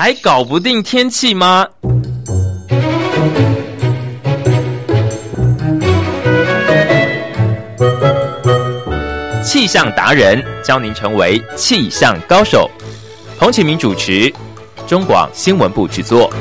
还搞不定天气吗？气象达人教您成为气象高手。彭启明主持，中广新闻部制作。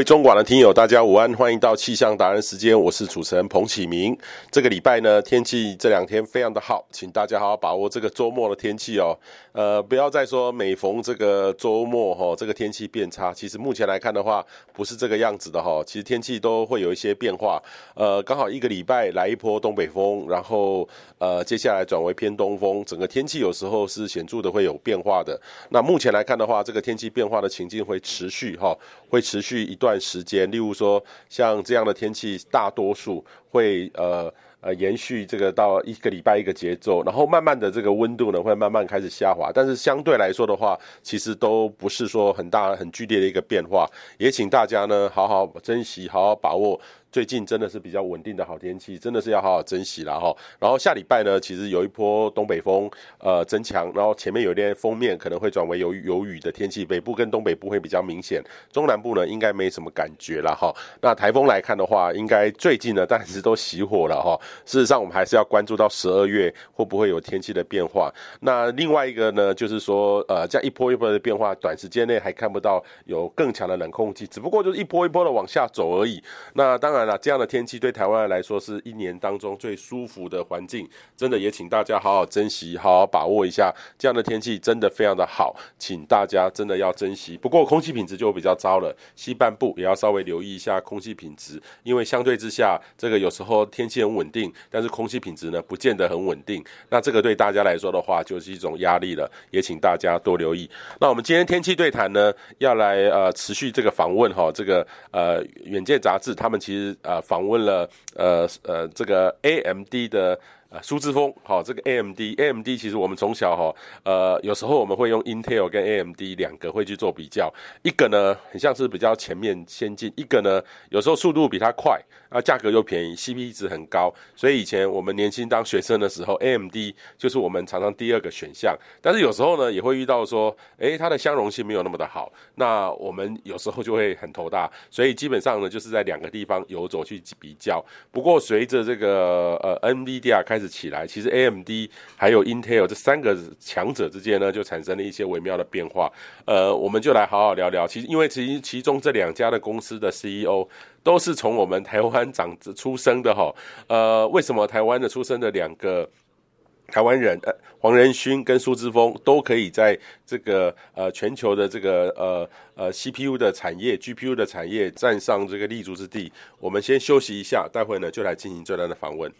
位中广的听友，大家午安，欢迎到气象达人时间，我是主持人彭启明。这个礼拜呢，天气这两天非常的好，请大家好好把握这个周末的天气哦。呃，不要再说每逢这个周末哈、哦，这个天气变差。其实目前来看的话，不是这个样子的哈、哦。其实天气都会有一些变化。呃，刚好一个礼拜来一波东北风，然后呃，接下来转为偏东风，整个天气有时候是显著的会有变化的。那目前来看的话，这个天气变化的情境会持续哈、哦，会持续一段段时间，例如说像这样的天气，大多数会呃呃延续这个到一个礼拜一个节奏，然后慢慢的这个温度呢会慢慢开始下滑，但是相对来说的话，其实都不是说很大很剧烈的一个变化，也请大家呢好好珍惜，好好把握。最近真的是比较稳定的好天气，真的是要好好珍惜了哈。然后下礼拜呢，其实有一波东北风呃增强，然后前面有一点锋面可能会转为有有雨的天气，北部跟东北部会比较明显，中南部呢应该没什么感觉了哈。那台风来看的话，应该最近呢暂时都熄火了哈。事实上，我们还是要关注到十二月会不会有天气的变化。那另外一个呢，就是说呃这样一波一波的变化，短时间内还看不到有更强的冷空气，只不过就是一波一波的往下走而已。那当然。这样的天气对台湾来说是一年当中最舒服的环境，真的也请大家好好珍惜，好好把握一下。这样的天气真的非常的好，请大家真的要珍惜。不过空气品质就比较糟了，西半部也要稍微留意一下空气品质，因为相对之下，这个有时候天气很稳定，但是空气品质呢不见得很稳定。那这个对大家来说的话，就是一种压力了，也请大家多留意。那我们今天天气对谈呢，要来呃持续这个访问哈，这个呃远见杂志他们其实。啊，访问了呃呃这个 AMD 的。啊，苏之锋，好，这个 AMD，AMD 其实我们从小哈，呃，有时候我们会用 Intel 跟 AMD 两个会去做比较，一个呢很像是比较前面先进，一个呢有时候速度比它快，啊，价格又便宜，CP 值很高，所以以前我们年轻当学生的时候，AMD 就是我们常常第二个选项，但是有时候呢也会遇到说，诶，它的相容性没有那么的好，那我们有时候就会很头大，所以基本上呢就是在两个地方游走去比较，不过随着这个呃 NVIDIA 开起来，其实 AMD 还有 Intel 这三个强者之间呢，就产生了一些微妙的变化。呃，我们就来好好聊聊。其实，因为其其中这两家的公司的 CEO 都是从我们台湾长出生的哈。呃，为什么台湾的出生的两个？台湾人，呃，黄仁勋跟苏之锋都可以在这个呃全球的这个呃呃 CPU 的产业、GPU 的产业站上这个立足之地。我们先休息一下，待会呢就来进行这段的访问。